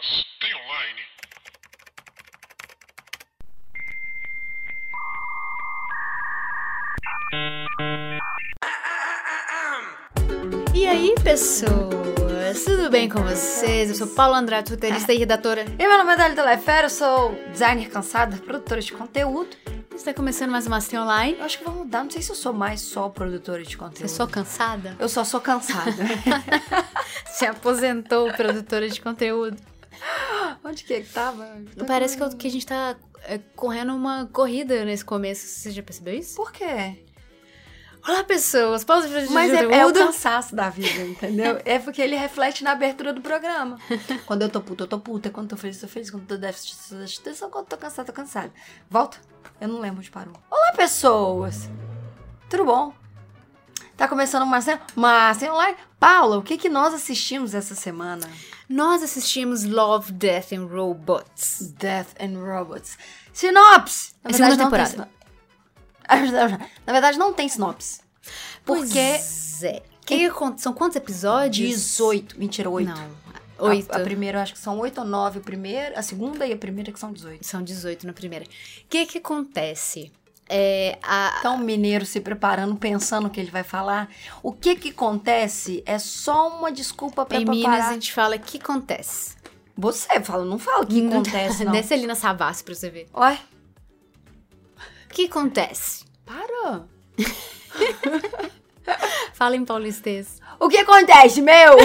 Mas tem online? E aí, pessoas? Tudo bem com vocês? Eu sou Paulo Andrade, roteirista e redatora. E meu nome é Dali Telefero, eu sou designer cansada, produtora de conteúdo. Está começando mais uma Assim Online. Eu acho que vou mudar, não sei se eu sou mais só produtora de Você conteúdo. só cansada? Eu só sou cansada. Se aposentou, produtora de conteúdo. Onde que é que tava? Parece que, a gente tá é, correndo uma corrida nesse começo. Você já percebeu isso? Por quê? Olá, pessoas! Pausa de Mas é, é o cansaço da vida, entendeu? É porque ele reflete na abertura do programa. Quando eu tô puta, eu tô puta. Quando eu tô feliz, eu tô feliz. Quando eu tô déficit, eu tô déficit. Quando eu tô cansada, eu tô cansada. Volta. Eu não lembro onde parou. Olá, pessoas! Tudo bom? Tá começando uma cena. Uma cena online. Paula, o que que nós assistimos essa semana? Nós assistimos Love, Death and Robots. Death and Robots. Sinopse! Na É segunda não tem temporada. sino- Na verdade, não tem sinopse. Porque Pois é. Que acon- são quantos episódios? 18. Mentira, 8. Não. Oito. A, a primeira, eu acho que são 8 ou 9 a primeira, a segunda e a primeira que são 18. São 18 na primeira. O que que acontece? É, a, Então, o mineiro se preparando, pensando o que ele vai falar. O que que acontece é só uma desculpa pra em Minas preparar. a gente fala o que acontece. Você fala, não fala o que acontece, não. Desce ali na Savassi pra você ver. Ué, O que acontece? para. Fala em paulistês. O que acontece, meu?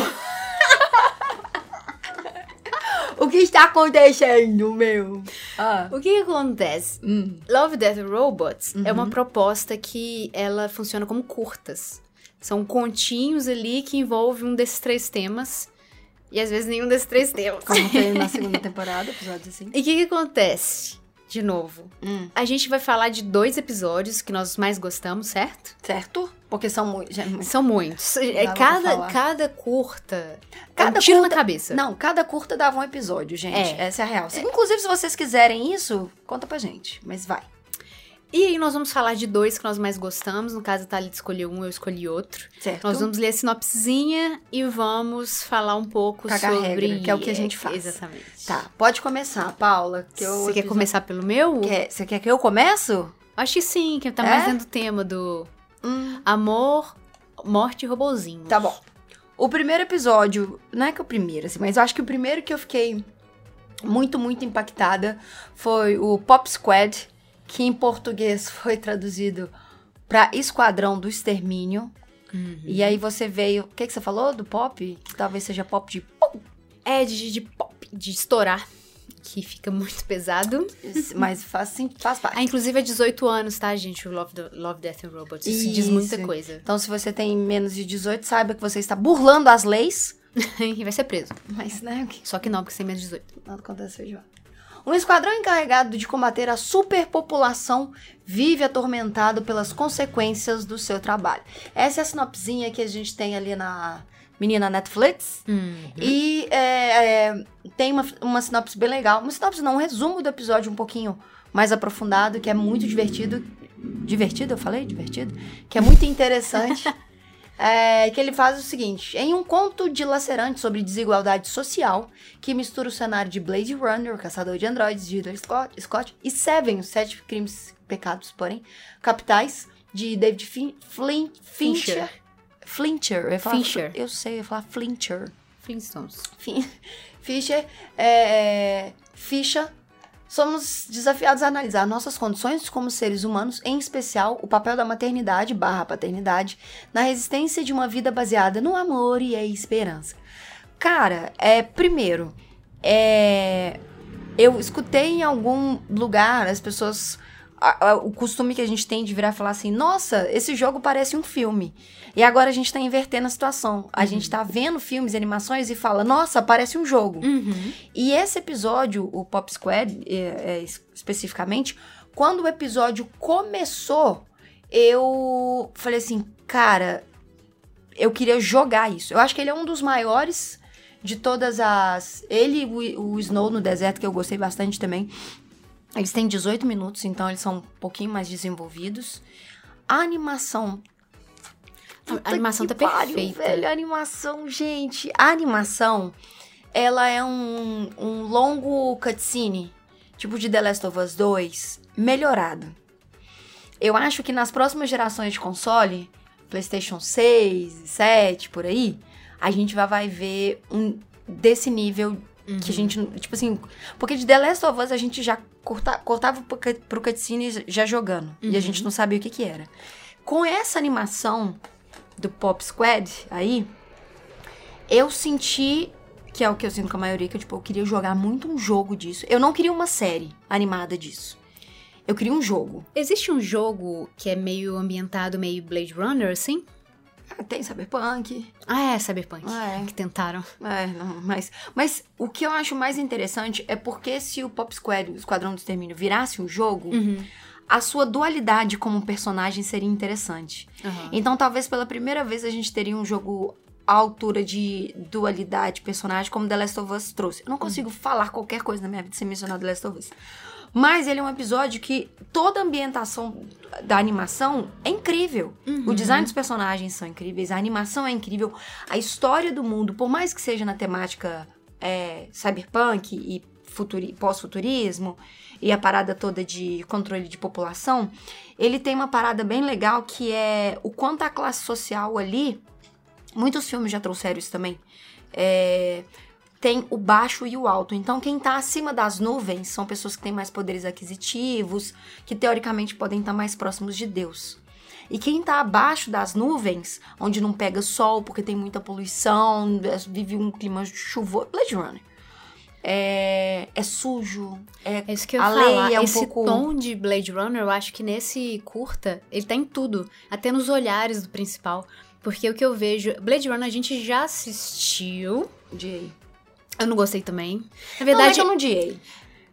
O que está acontecendo, meu? Ah. O que acontece? Hum. Love, Death Robots é uma proposta que ela funciona como curtas. São continhos ali que envolvem um desses três temas. E às vezes nenhum desses três temas. Como tem na segunda temporada, episódios assim. E o que, que acontece? De novo, Hum. a gente vai falar de dois episódios que nós mais gostamos, certo? Certo? Porque são muitos. São muitos. É cada, cada curta. Cada Cada um tiro curta- na cabeça. Não, cada curta dava um episódio, gente. É. Essa é a real. Se- Inclusive, se vocês quiserem isso, conta pra gente. Mas vai. E aí nós vamos falar de dois que nós mais gostamos. No caso, a Thalita escolheu um, eu escolhi outro. Certo? Nós vamos ler a sinopsezinha e vamos falar um pouco Cagar sobre... regra, que é o que a gente faz. Exatamente. Tá, pode começar, Paula. Que eu Você quer episódio- começar pelo meu? Quer- Você quer que eu começo? Acho que sim, que tá É? mais dentro do tema do Hum, amor, morte e robozinho. tá bom. O primeiro episódio, não é que o primeiro, assim, mas eu acho que o primeiro que eu fiquei muito, muito impactada foi o Pop Squad, que em português foi traduzido pra Esquadrão do Extermínio. Uhum. E aí você veio. O que, que você falou do pop? Que talvez seja pop de. É de, de pop, de estourar, que fica muito pesado. Mas faz, sim, faz parte. Ah, inclusive é 18 anos, tá, gente? O Love, Love Death and Robots. Isso, diz muita Isso. coisa. Então, se você tem menos de 18, saiba que você está burlando as leis. e vai ser preso. Mas, né? Só que não, porque você tem menos de 18. Nada acontece hoje. Um esquadrão encarregado de combater a superpopulação vive atormentado pelas consequências do seu trabalho. Essa é a sinopsinha que a gente tem ali na menina Netflix. E é, é, tem uma, uma sinopse bem legal. Uma sinopse não, um resumo do episódio um pouquinho mais aprofundado, que é muito divertido. Divertido, eu falei? Divertido? Que é muito interessante. É, que ele faz o seguinte: em um conto dilacerante sobre desigualdade social, que mistura o cenário de Blade Runner, o caçador de androides, de Ridley Scott, Scott, e Seven, os sete crimes, pecados, porém, capitais, de David fin Flin Fincher. Fincher. Eu falar Fincher. Eu sei, eu ia falar Flincher. Flintstones. Fin- Fischer, é, Ficha, somos desafiados a analisar nossas condições como seres humanos, em especial o papel da maternidade barra paternidade na resistência de uma vida baseada no amor e a esperança. Cara, é, primeiro, é, eu escutei em algum lugar as pessoas. A- a- o costume que a gente tem de virar e falar assim: nossa, esse jogo parece um filme. E agora a gente tá invertendo a situação. A gente tá vendo filmes e animações e fala: nossa, parece um jogo. Uhum. E esse episódio, o Pop Squad, é, é, es- especificamente, quando o episódio começou, eu falei assim, cara, eu queria jogar isso. Eu acho que ele é um dos maiores de todas as. Ele e o, o Snow no deserto, que eu gostei bastante também. Eles têm 18 minutos, então eles são um pouquinho mais desenvolvidos. A animação. A animação tá pariu, perfeita. velho, a animação, gente. A animação ela é um, um longo cutscene, tipo de The Last of Us 2, melhorado. Eu acho que nas próximas gerações de console, PlayStation 6, 7, por aí, a gente vai, vai ver um desse nível Uhum. que a gente, tipo assim, porque de The Last of Us a gente já corta, cortava pro, cut- pro cutscene já jogando, e a gente não sabia o que que era. Com essa animação do Pop Squad aí, eu senti que é o que eu sinto com a maioria, que eu, tipo, eu queria jogar muito um jogo disso. Eu não queria uma série animada disso. Eu queria um jogo. Existe um jogo que é meio ambientado, meio Blade Runner, assim? Tem Cyberpunk. Ah, é, Cyberpunk. Ah, é. Que tentaram. É, não, mas, mas o que eu acho mais interessante é porque se o Pop Squad, o Esquadrão do Extermínio, virasse um jogo, a sua dualidade como personagem seria interessante. Aham. Então, talvez pela primeira vez a gente teria um jogo à altura de dualidade personagem, como The Last of Us trouxe. Eu não consigo falar qualquer coisa na minha vida sem mencionar The Last of Us. Mas ele é um episódio que toda a ambientação da animação é incrível. O design dos personagens são incríveis, a animação é incrível, a história do mundo, por mais que seja na temática é, cyberpunk e futuri- pós-futurismo e a parada toda de controle de população, ele tem uma parada bem legal que é o quanto a classe social ali. Muitos filmes já trouxeram isso também. É, tem o baixo e o alto. Então, quem tá acima das nuvens são pessoas que têm mais poderes aquisitivos, que teoricamente podem estar mais próximos de Deus. E quem tá abaixo das nuvens, onde não pega sol porque tem muita poluição, vive um clima chuvoso. Blade Runner. É, é sujo, é É isso que eu a falar. é um Esse pouco- tom de Blade Runner, eu acho que nesse curta, ele tá em tudo. Até nos olhares do principal. Porque o que eu vejo... Blade Runner a gente já assistiu. Odiei. Eu não gostei também. Na Não, não é verdade, que eu não odiei.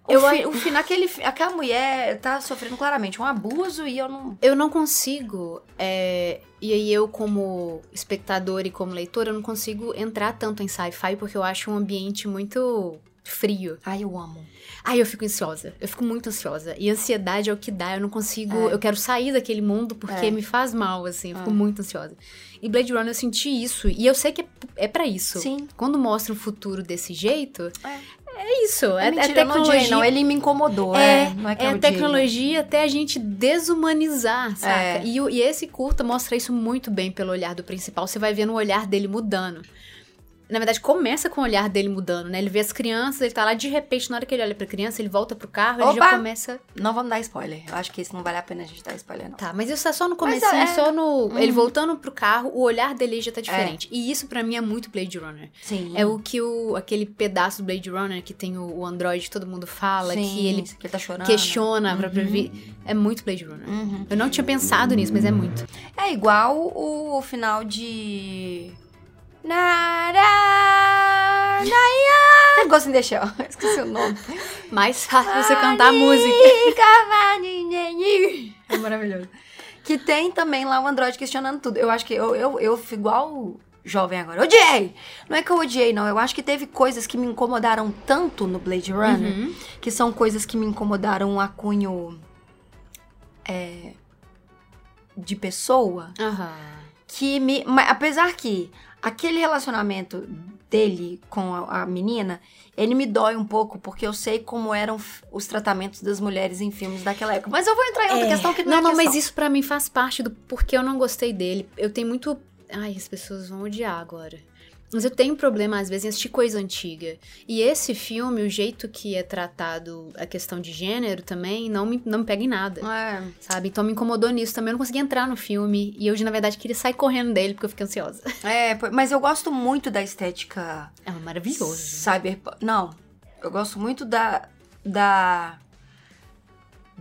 O, Eu fi, o fi- naquele, aquela mulher tá sofrendo claramente um abuso e eu não. eu não consigo... é, E aí eu, como espectador e como leitor, eu não consigo entrar tanto em sci-fi porque eu acho um ambiente muito frio. Ai, eu amo. Ai, eu fico ansiosa. Eu fico muito ansiosa. E ansiedade é o que dá. Eu não consigo. É. Eu quero sair daquele mundo porque É. me faz mal, assim. Eu fico É. muito ansiosa. E Blade Runner eu senti isso. E eu sei que é, é para isso. Sim. Quando mostra um futuro desse jeito, É. é, isso. É, É, é mentira, não tecnologia. odiei, não. Ele me incomodou. É, É, não é que é tecnologia até a gente desumanizar, saca? É. E, o- e esse curta mostra isso muito bem pelo olhar do principal. Você vai vendo o olhar dele mudando. Na verdade, começa com o olhar dele mudando, né? Ele vê as crianças, ele tá lá de repente, na hora que ele olha pra criança, ele volta pro carro, ele já Opa! começa. não. Vamos dar spoiler. Eu acho que isso não vale a pena a gente dar spoiler, não. Tá, mas isso tá só no Mas comecinho, é- só no. Uhum. Ele voltando pro carro, o olhar dele já tá diferente. E isso pra mim é muito Blade Runner. Sim. É o que o. aquele pedaço do Blade Runner que tem o, o Android todo mundo fala, Sim, que ele que ele tá chorando. questiona a própria vida. É muito Blade Runner. Uhum. Eu não tinha pensado nisso, mas é muito. É igual o final de. Nara, Naya. Ghost in the Shell. Esqueci o nome. Mais fácil você cantar a música. É maravilhoso. Que tem também lá o Android questionando tudo. Eu acho que eu, eu, eu fico igual jovem agora. Odiei! Não é que eu odiei, não. Eu acho que teve coisas que me incomodaram tanto no Blade Runner, Uhum. que são coisas que me incomodaram a cunho. É, de pessoa Aham. Que me. apesar que aquele relacionamento dele com a, a menina, ele me dói um pouco, porque eu sei como eram os tratamentos das mulheres em filmes daquela época. Mas eu vou entrar em outra É. questão que não, Não, é não, questão. mas isso pra mim faz parte do porquê eu não gostei dele. Eu tenho muito. Ai, as pessoas vão odiar agora. Mas eu tenho problema, às vezes, em assistir coisa antiga. E esse filme, o jeito que é tratado a questão de gênero também, não me, não me pega em nada. É. Sabe? Então me incomodou nisso também. Eu não consegui entrar no filme. E eu, na verdade, queria sair correndo dele porque eu fiquei ansiosa. É, mas eu gosto muito da estética É maravilhoso. cyberpunk. Não, eu gosto muito da. da.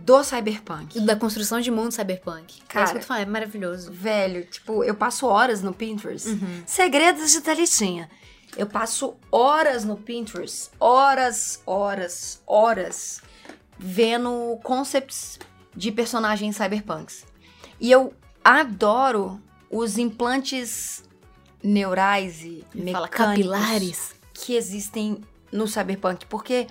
Do cyberpunk. Da construção de mundo cyberpunk. é Cara. isso que eu tô falando, é maravilhoso. Velho, tipo, eu passo horas no Pinterest. Uhum. Segredos de Talitinha. Eu passo horas no Pinterest. Horas, horas, horas. Vendo concepts de personagens cyberpunks. E eu adoro os implantes neurais e Me Fala mecânicos capilares. que existem no cyberpunk. Porque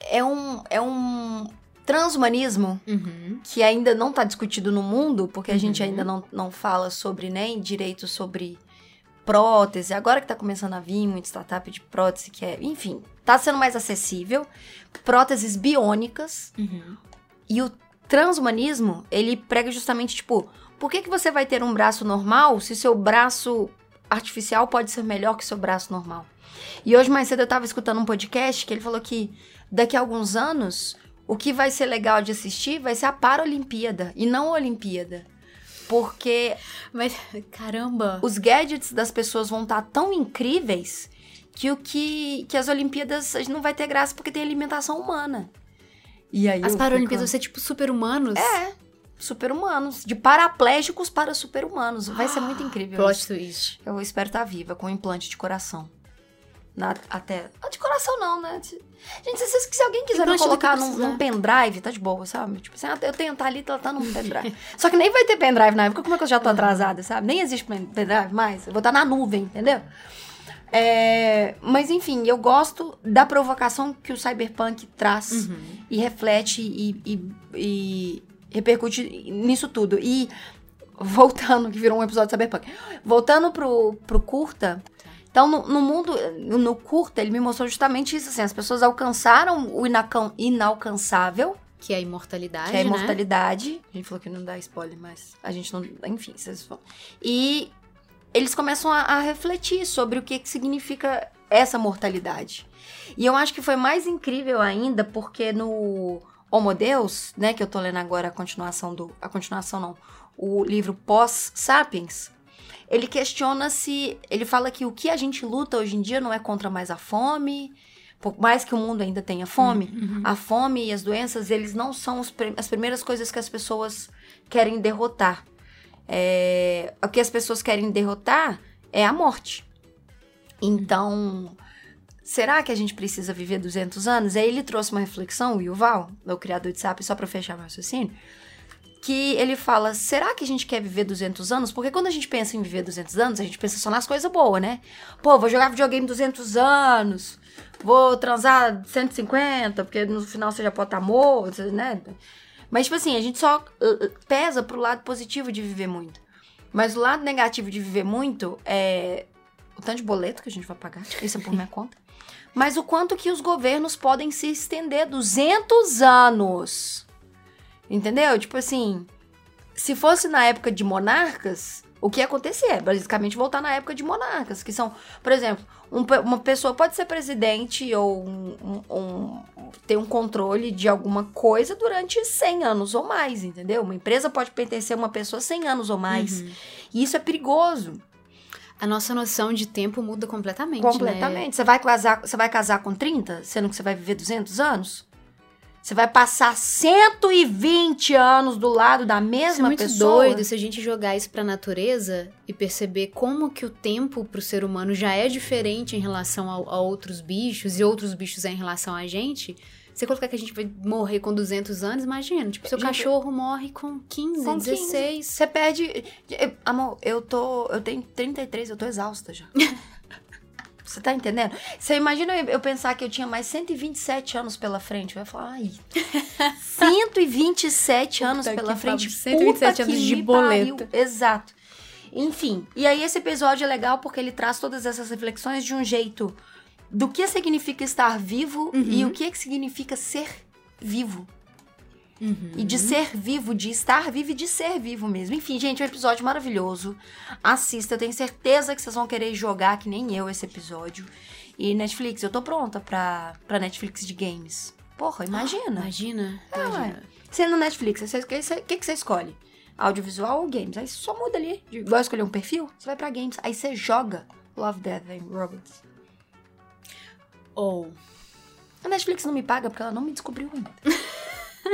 é um, é um transhumanismo Uhum. que ainda não está discutido no mundo, porque a gente Uhum. ainda não, não fala sobre nem direito sobre prótese, agora que tá começando a vir muito startup de prótese, que é, enfim, tá sendo mais acessível. Próteses biônicas. Uhum. E o transhumanismo, ele prega justamente, tipo, por que, que você vai ter um braço normal se seu braço artificial pode ser melhor que seu braço normal? E hoje mais cedo eu tava escutando um podcast que ele falou que daqui a alguns anos o que vai ser legal de assistir vai ser a Paralimpíada e não a Olimpíada. Porque Mas, caramba. os gadgets das pessoas vão estar tão incríveis que o que, que as Olimpíadas não vai ter graça porque tem alimentação humana. E aí As Paralimpíadas vão fico- ser tipo super-humanos? É, super-humanos. De paraplégicos para super-humanos. Vai ser muito incrível. Plot twist. Eu espero estar viva com um implante de coração. Na- até. De coração não, né? Se- Gente, se, se, se alguém quiser me do que colocar num, num pendrive, tá de boa, sabe? Tipo assim, ah, eu tenho Thalita, ela tá num pendrive. Só que nem vai ter pendrive na época, como é que eu já tô atrasada, sabe? Nem existe pen- pendrive mais. Eu vou estar na nuvem, entendeu? É, mas enfim, eu gosto da provocação que o cyberpunk traz Uhum. e reflete e, e- e repercute nisso tudo. E voltando, que virou um episódio de Cyberpunk. Voltando pro, pro curta. Então, no, no mundo, no curta, ele me mostrou justamente isso, assim, as pessoas alcançaram o inalcançável, Que é a imortalidade, que é a né? imortalidade. A gente falou que não dá spoiler, mas a gente não. Enfim, vocês vão. E eles começam a, a refletir sobre o que, que significa essa mortalidade. E eu acho que foi mais incrível ainda, porque no Homo Deus, né, que eu tô lendo agora a continuação do. A continuação não. O livro Pós-Sapiens. Ele questiona se. Ele fala que o que a gente luta hoje em dia não é contra mais a fome, por mais que o mundo ainda tenha fome, Uhum. a fome e as doenças, eles não são as primeiras coisas que as pessoas querem derrotar. É, o que as pessoas querem derrotar é a morte. Então, será que a gente precisa viver 200 anos? Aí ele trouxe uma reflexão, o Yuval, o criador de SAP, só para fechar meu raciocínio, que ele fala, será que a gente quer viver 200 anos? Porque quando a gente pensa em viver 200 anos, a gente pensa só nas coisas boas, né? Pô, vou jogar videogame 200 anos, vou transar 150, porque no final você já pode estar morto, né? Mas, tipo assim, a gente só uh, uh, pesa pro lado positivo de viver muito. Mas o lado negativo de viver muito é o tanto de boleto que a gente vai pagar, isso é por minha conta. Mas o quanto que os governos podem se estender 200 anos. Entendeu? Tipo assim, se fosse na época de monarcas, o que ia acontecer é basicamente voltar na época de monarcas, que são, por exemplo, um uma pessoa pode ser presidente ou um- um- ter um controle de alguma coisa durante 100 anos ou mais, entendeu? Uma empresa pode pertencer a uma pessoa 100 anos ou mais. E isso é perigoso. A nossa noção de tempo muda completamente, né? Completamente. Você vai casar, você vai casar com 30, sendo que você vai viver 200 anos? Você vai passar 120 anos do lado da Isso é mesma muito pessoa? doido se a gente jogar isso pra natureza e perceber como que o tempo pro ser humano já é diferente em relação ao- a, outros bichos e outros bichos é em relação a gente. Você colocar que a gente vai morrer com 200 anos, imagina, tipo, seu Gente, cachorro morre com 15, Com 15. 16. Você perde. eu- Amor, eu tô. Eu tenho 33, eu tô exausta já. Você tá entendendo? Você imagina eu eu pensar que eu tinha mais 127 anos pela frente. Eu ia falar, ai. 127 anos Puta pela que frente. pariu, 127 puta anos que de boleto. pariu. Exato. Enfim, e aí esse episódio é legal porque ele traz todas essas reflexões de um jeito do que significa estar vivo e o que significa ser vivo. Uhum. E de ser vivo, de estar vivo e de ser vivo mesmo. Enfim, gente, é um episódio maravilhoso. Assista, eu tenho certeza que vocês vão querer jogar, que nem eu, esse episódio. E Netflix, eu tô pronta pra, pra Netflix de games. Porra, imagina. Imagina. É, imagina. no Netflix, o que, que você escolhe? Audiovisual ou games? Aí você só muda ali. Igual escolher um perfil, você vai pra games. Aí você joga Love, Death and Robots. Ou A Netflix não me paga porque ela não me descobriu ainda.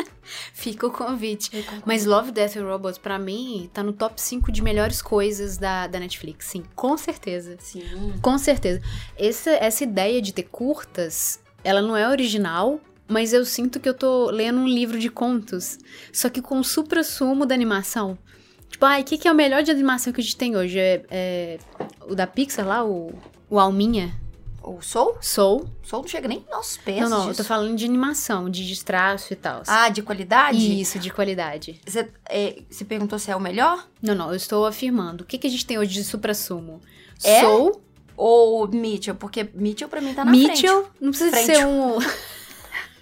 fica o convite. Mas Love, Death and Robots, pra mim, tá no top 5 de melhores coisas da, da Netflix. Sim, com certeza. Sim. Com certeza. Essa, essa ideia de ter curtas, ela não é original, mas eu sinto que eu tô lendo um livro de contos, só que com o supra-sumo da animação. Tipo, ai, o que, que é o melhor de animação que a gente tem hoje? É, é o da Pixar lá, o, o Alminha? O Soul? Soul. Soul não chega nem aos pés Não, não, eu disso. tô falando de animação, de destraço e tal. Ah, de qualidade? Isso, de qualidade. Você, é, perguntou se é o melhor? Não, não, eu estou afirmando. O que, que a gente tem hoje de supra-sumo? É? Soul, Ou Mitchell? Porque Mitchell pra mim tá na Mitchell, não precisa Frente. ser um...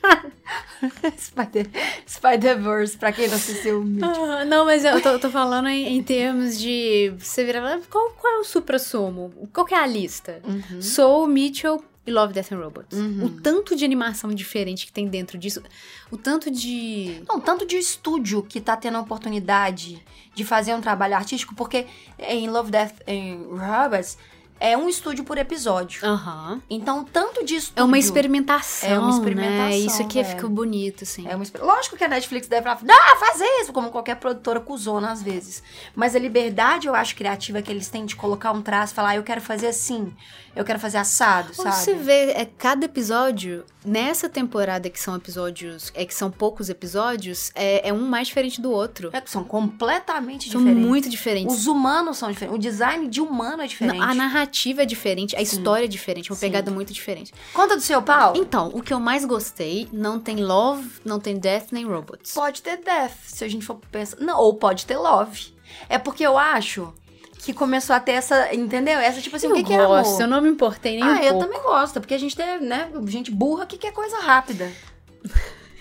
Spider- Spider-Verse, pra quem não assistiu o Mitchell. Ah, não, mas eu tô, tô falando em, em termos de... Você vira lá, qual, qual é o supra-sumo? Qual que é a lista? Uhum. Soul, Mitchell e Love, Death and Robots. Uhum. O tanto de animação diferente que tem dentro disso, o tanto de... Não, tanto de estúdio que tá tendo a oportunidade de fazer um trabalho artístico, porque em Love, Death and Robots é um estúdio por episódio. Aham. Então, tanto de estúdio... É uma experimentação, É uma experimentação, né? Isso aqui velho. fica bonito, assim. É uma exper- Lógico que a Netflix deve falar, ah, fazer isso, como qualquer produtora cuzona às vezes. Mas a liberdade, eu acho, criativa que eles têm de colocar um traço e falar, ah, eu quero fazer assim, eu quero fazer assado, Quando sabe? você vê, é, cada episódio, nessa temporada que são episódios, é que são poucos episódios, é, é um mais diferente do outro. É que são completamente São diferentes. muito diferentes. Os humanos são diferentes. O design de humano é diferente. A narrativa é diferente, a Sim. história é diferente, é uma Sim. pegada muito diferente. Conta do seu pau. Então, o que eu mais gostei, não tem Love, não tem Death, nem Robots. Pode ter death, se a gente for pensar. Não, ou pode ter love. É porque eu acho que começou a ter essa, entendeu? Essa tipo assim, eu o que, que é gosto, amor? eu não me importei nem ah, um eu pouco. também gosto, porque a gente tem, né, gente burra que quer coisa rápida.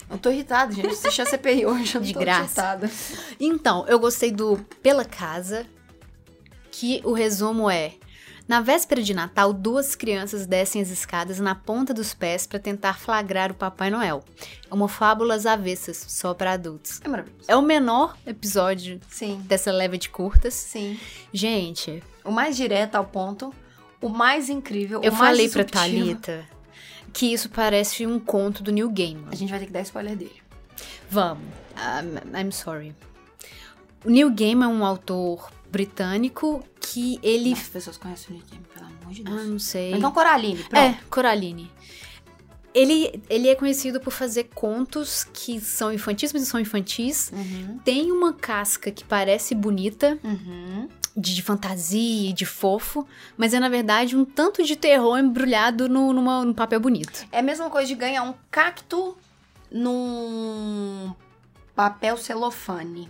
Eu tô irritada, gente. Assisti a CPI hoje, eu De tô graça. irritada. Então, eu gostei do Pela Casa, que o resumo é: na véspera de Natal, duas crianças descem as escadas na ponta dos pés para tentar flagrar o Papai Noel. É uma fábula às avessas, só para adultos. É maravilhoso. É o menor episódio Sim, dessa leva de curtas. sim. Gente, O mais direto ao ponto, o mais incrível, eu o mais falei pra disruptivo. Thalita que isso parece um conto do New Gaiman. A gente vai ter que dar spoiler dele. Vamos. I'm, I'm sorry. O Neil Gaiman é um autor britânico que ele... As pessoas conhecem o Nick Game, pelo amor de Ah, Deus. não sei. Então, Coraline, pronto. É, Coraline. Ele, ele é conhecido por fazer contos que são infantis, mas não são infantis. Uhum, Tem uma casca que parece bonita, uhum. de, de fantasia e de fofo, mas é na verdade um tanto de terror embrulhado no, numa, num papel bonito. É a mesma coisa de ganhar um cacto num papel celofane.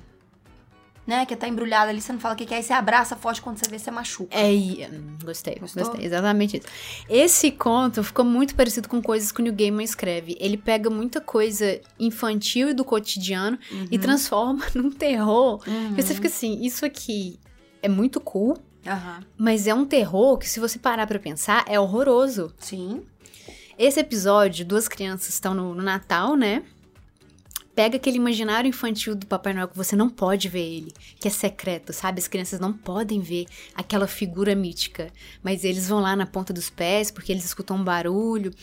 Né? Que tá embrulhado ali, você não fala o que que é, aí você abraça forte quando você vê, você machuca. É, e- hum, gostei, Gostou? gostei, exatamente isso. Esse conto ficou muito parecido com coisas que o Neil Gaiman escreve. Ele pega muita coisa infantil e do cotidiano e transforma num terror. Uhum. E você fica assim, isso aqui é muito cool, Aham. mas é um terror que se você parar pra pensar, é horroroso. Sim. Esse episódio, duas crianças estão no, no Natal, né? Pega aquele imaginário infantil do Papai Noel que você não pode ver ele, que é secreto, sabe? As crianças não podem ver aquela figura mítica, mas eles vão lá na ponta dos pés porque eles escutam um barulho,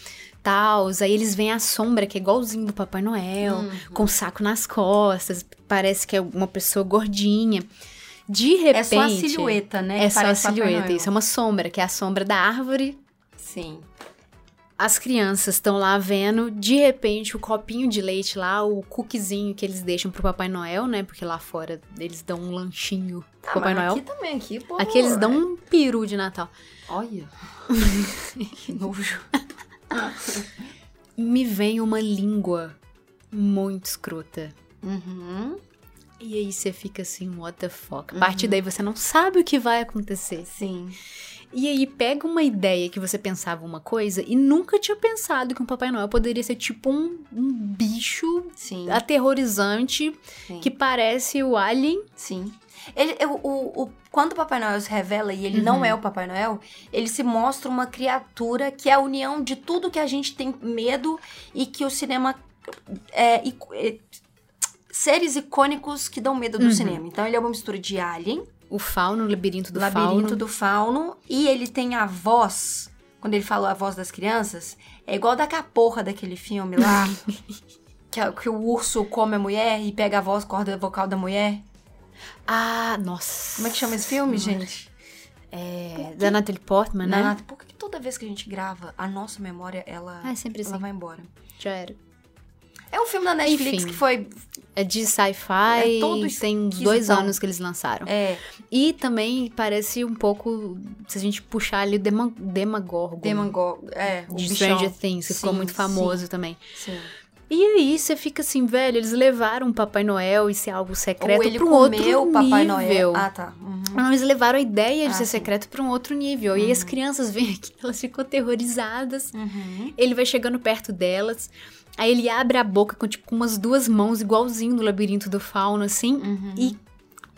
tal. Aí eles veem a sombra que é igualzinho do Papai Noel, Uhum. com o saco nas costas, parece que é uma pessoa gordinha. De repente, É só a silhueta, né? É só a silhueta, isso é uma sombra, que é a sombra da árvore Sim. As crianças estão lá vendo, de repente, o copinho de leite lá, o cookiezinho que eles deixam pro Papai Noel, né? Porque lá fora eles dão um lanchinho pro Ah, Papai Noel. Aqui também, aqui, pô. Aqui eles dão um peru de Natal. Olha. que nojo. Me vem uma língua muito escrota. Uhum. E aí você fica assim, what the fuck? A partir daí você não sabe o que vai acontecer. Sim. E aí pega uma ideia que você pensava uma coisa e nunca tinha pensado que um Papai Noel poderia ser tipo um, um bicho Sim. aterrorizante Sim. que parece o Alien. Sim. Ele, o, o, o- quando o Papai Noel se revela e ele não Uhum. é o Papai Noel, ele se mostra uma criatura que é a união de tudo que a gente tem medo e que o cinema. É, é, seres icônicos que dão medo do Uhum. cinema. Então ele é uma mistura de Alien, O fauno, o labirinto do Labirinto fauno. do Fauno, e ele tem a voz. Quando ele fala a voz das crianças, é igual da caporra daquele filme lá. que, a- que o urso come a mulher e pega a voz, corda vocal da mulher. Ah, nossa. Como é que chama esse filme, gente? É, da Natalie Portman, né? Naná, por que toda vez que a gente grava, a nossa memória, ela, Ah, é sempre ela assim. vai embora? Já era. É um filme da Netflix Enfim. que foi. É de sci-fi, É todo tem uns dois anos que eles lançaram. É. E também parece um pouco, se a gente puxar ali, o Dema- Demagorgon. Demagog. É, o de. Stranger Things, que ficou Sim, muito famoso também. Sim. E aí você fica assim, velho, eles levaram o Papai Noel e ser algo secreto pra um outro o Papai nível. Noel. Ah, tá. Uhum. Não, eles levaram a ideia de Ah, ser sim. secreto pra um outro nível. E aí as crianças vêm aqui, elas ficam aterrorizadas. Uhum. Ele vai chegando perto delas. Aí ele abre a boca com, tipo, umas duas mãos, igualzinho no labirinto do fauno, assim. Uhum. E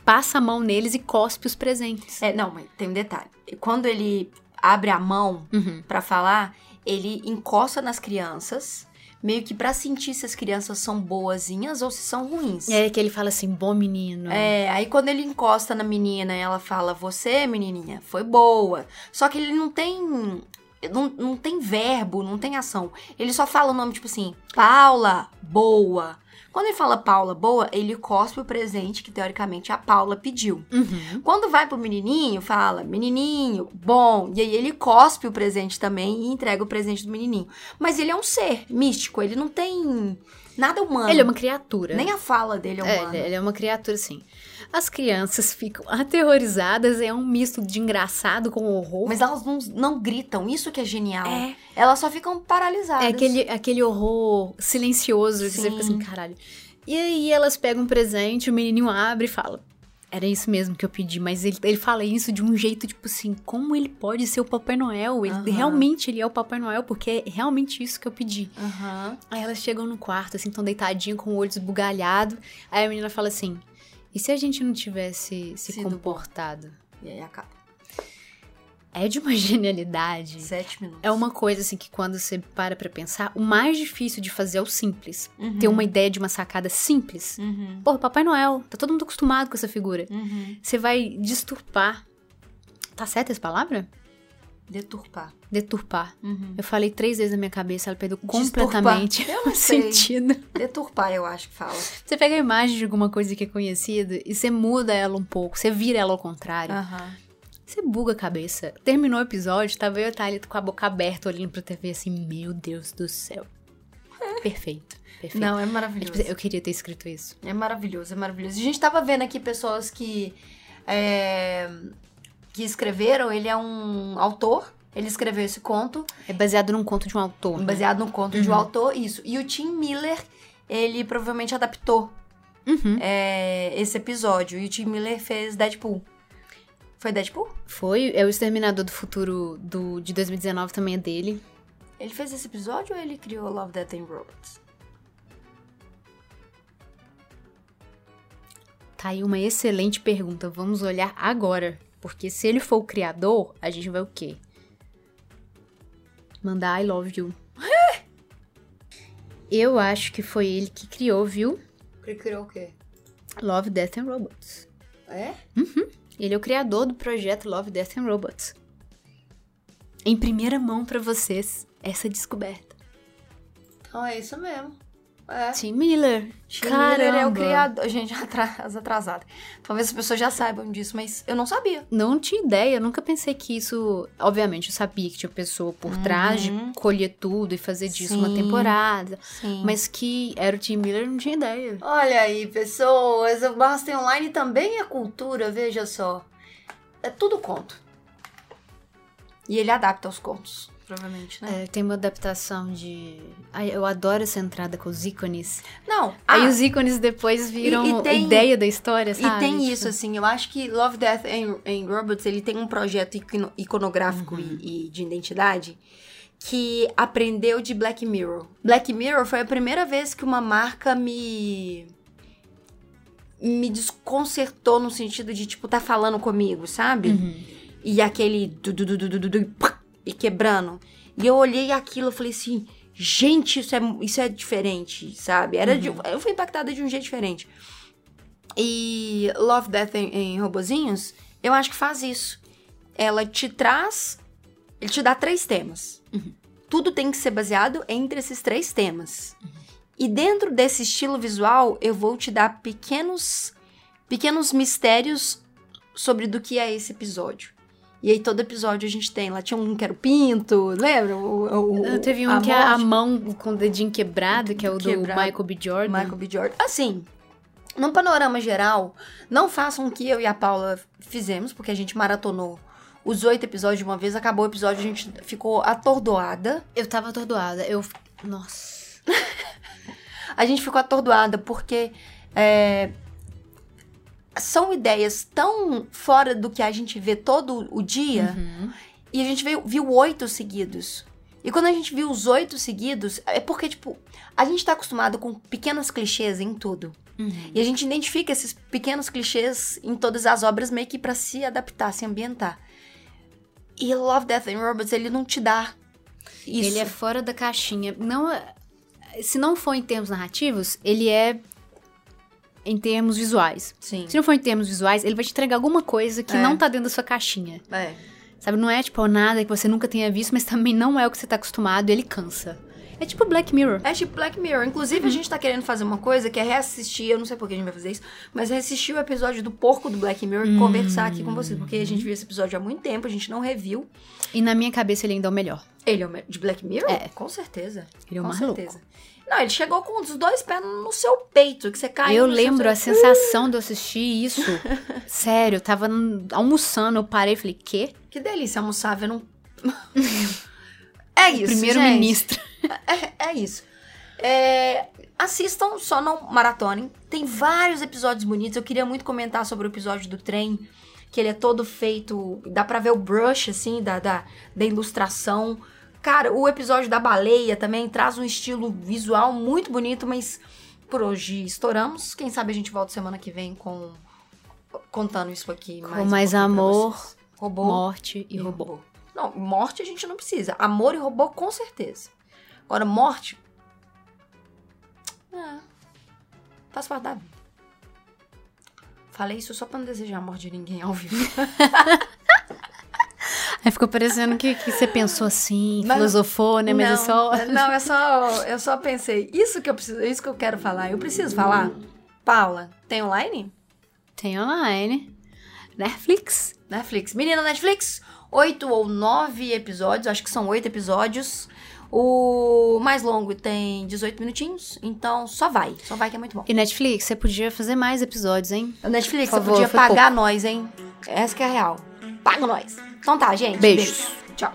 passa a mão neles e cospe os presentes. É, não, mas tem um detalhe. Quando ele abre a mão Uhum. pra falar, ele encosta nas crianças, meio que pra sentir se as crianças são boazinhas ou se são ruins. É que ele fala assim, bom menino. É, aí quando ele encosta na menina, ela fala: Você, menininha, foi boa. Só que ele não tem. Não, não tem verbo, não tem ação. Ele só fala o nome, tipo assim, Paula, boa. Quando ele fala Paula, boa, ele cospe o presente que teoricamente a Paula pediu. Uhum. Quando vai pro menininho, fala, menininho, bom. E aí ele cospe o presente também e entrega o presente do menininho. Mas ele é um ser místico, ele não tem nada humano. Ele é uma criatura. Nem a fala dele é É, humana. ele- ele é uma criatura, sim. As crianças ficam aterrorizadas, é um misto de engraçado com horror. Mas elas não, não gritam, isso que é genial. É. Elas só ficam paralisadas. É aquele, aquele horror silencioso que você fica assim, Sim. caralho. E aí elas pegam um presente, o menininho abre e fala. Era isso mesmo que eu pedi, mas ele, ele fala isso de um jeito, tipo assim, como ele pode ser o Papai Noel? Ele, Aham. Realmente ele é o Papai Noel, porque é realmente isso que eu pedi. Aham. Aí elas chegam no quarto, assim, tão deitadinha, com o olho esbugalhado. Aí a menina fala assim: e se a gente não tivesse se Sido bom." comportado? E aí acaba. É de uma genialidade. Sete minutos. É uma coisa assim que quando você para pra pensar, o mais difícil de fazer é o simples. Uhum. Ter uma ideia de uma sacada simples. Uhum. Porra, Papai Noel, tá todo mundo acostumado com essa figura. Uhum. Você vai disturpar. Tá certa essa palavra? Deturpar. Deturpar. Uhum. Eu falei três vezes na minha cabeça, ela perdeu completamente o sentido. Deturpar, eu acho que fala. Você pega a imagem de alguma coisa que é conhecida e você muda ela um pouco, você vira ela ao contrário. Aham. Você buga a cabeça. Terminou o episódio, tava eu e a Thalia com a boca aberta olhando pra TV assim, meu Deus do céu. Perfeito, perfeito. Não, é É, maravilhoso. eu queria ter escrito isso. É maravilhoso, é maravilhoso. A gente tava vendo aqui pessoas que. é, que escreveram. Ele é um autor. Ele escreveu esse conto, É baseado num conto de um autor. né? baseado no conto de um Uhum. autor, isso. E o Tim Miller, ele provavelmente adaptou Uhum. é, esse episódio. E o Tim Miller fez Deadpool. Foi Deadpool? Foi, é o Exterminador do Futuro do, de 2019 também é dele. Ele fez esse episódio ou ele criou Love, Death and Robots? Tá aí uma excelente pergunta. Vamos olhar agora. Porque se ele for o criador, a gente vai o quê? Mandar I love you. Eu acho que foi ele que criou, viu? Ele criou o quê? Love, Death and Robots. É? Ele é o criador do projeto Love, Death and Robots. Em primeira mão pra vocês, essa descoberta. Então é isso mesmo. É. Tim Miller. Tim Miller é o Caramba. criador. Gente, atras- atrasada. Talvez as pessoas já saibam disso, mas eu não sabia. Não tinha ideia, eu nunca pensei que isso. Obviamente, eu sabia que tinha pessoa por trás de Uhum. colher tudo e fazer disso uma Sim. temporada. Sim. Mas que era o Tim Miller, eu não tinha ideia. Olha aí, pessoas, o Basta Online também é cultura, veja só. É tudo conto. E ele adapta os contos, provavelmente, né? É, tem uma adaptação de. Ai, eu adoro essa entrada com os ícones. Não, Aí ah, os ícones depois viram E- e tem- ideia da história, e sabe? tem Tipo, isso, assim, eu acho que Love, Death and, and Robots, ele tem um projeto icono- iconográfico e, e de identidade que aprendeu de Black Mirror. Black Mirror foi a primeira vez que uma marca me me desconcertou no sentido de, tipo, tá falando comigo, sabe? Uhum. E aquele du, du, du, du, du, du, e quebrando. E eu olhei aquilo e falei assim, gente, isso é, isso é diferente, sabe? Era de- eu fui impactada de um jeito diferente. E Love, Death em, Robozinhos, eu acho que faz isso. Ela te traz. Ele te dá três temas. Tudo tem que ser baseado entre esses três temas. E dentro desse estilo visual, eu vou te dar pequenos, pequenos mistérios sobre do que é esse episódio. E aí todo episódio a gente tem. Lá tinha um que era o Pinto, lembra? O, o, Ah, Teve um que é a mão com o dedinho quebrado, que é o do Quebrado. Michael B. Jordan. Michael B. Jordan. Assim, num panorama geral, não façam o que eu e a Paula fizemos, porque a gente maratonou os oito episódios de uma vez. Acabou o episódio, a gente ficou atordoada. Eu tava atordoada. Eu. Nossa. A gente ficou atordoada porque é, são ideias tão fora do que a gente vê todo o dia. Uhum. E a gente veio- viu oito seguidos. E quando a gente viu os oito seguidos, é porque, tipo, a gente tá acostumado com pequenos clichês em tudo. Uhum. E a gente identifica esses pequenos clichês em todas as obras meio que pra se adaptar, se ambientar. E Love, Death and Robots, ele não te dá isso. Ele é fora da caixinha. Não, se não for em termos narrativos, ele é em termos visuais. Sim. Se não for em termos visuais, ele vai te entregar alguma coisa que É. não tá dentro da sua caixinha. É. Sabe, não é tipo nada que você nunca tenha visto, mas também não é o que você tá acostumado e ele cansa. É tipo Black Mirror. É tipo Black Mirror. Inclusive, a gente tá querendo fazer uma coisa que é reassistir, eu não sei por que a gente vai fazer isso, mas reassistir o episódio do porco do Black Mirror e conversar aqui com vocês. Porque a gente viu esse episódio há muito tempo, a gente não reviu. E na minha cabeça ele ainda é o melhor. Ele é o me- de Black Mirror? É. Com certeza. Ele é o com mais certeza. Não, ele chegou com os dois pés no seu peito, que você caiu. eu lembro a sensação de eu assistir isso. Sério, eu tava almoçando, eu parei e falei, quê? Que delícia almoçar vendo um... é isso, Primeiro-ministro. Gente. É, é isso. É, assistam, só não maratonem. Tem vários episódios bonitos. Eu queria muito comentar sobre o episódio do trem, que ele é todo feito... Dá pra ver o brush, assim, da, da, da ilustração. Cara, o episódio da baleia também traz um estilo visual muito bonito, mas por hoje estouramos. Quem sabe a gente volta semana que vem com... Contando isso aqui Com mais um mais pra amor. Robô. Morte e robô. Não, morte a gente não precisa. Amor e robô, com certeza. Agora, morte. É. Faz parte da vida. Falei isso só pra não desejar a morte de ninguém ao vivo. Aí ficou parecendo que, que você pensou assim, Mas- filosofou, né? Mas não, é só. Não, é só. Eu só pensei. Isso que eu preciso. Isso que eu quero falar. Eu preciso falar. Paula, tem online? Tem online. Netflix. Netflix. Menina Netflix, oito ou nove episódios, acho que são oito episódios. O mais longo tem 18 minutinhos, então só vai, só vai que é muito bom. E Netflix, você podia fazer mais episódios, hein? Netflix, Por você favor, podia pagar nós, hein? Essa que é a real. Paga nós. Então tá, gente. Beijos. Tchau.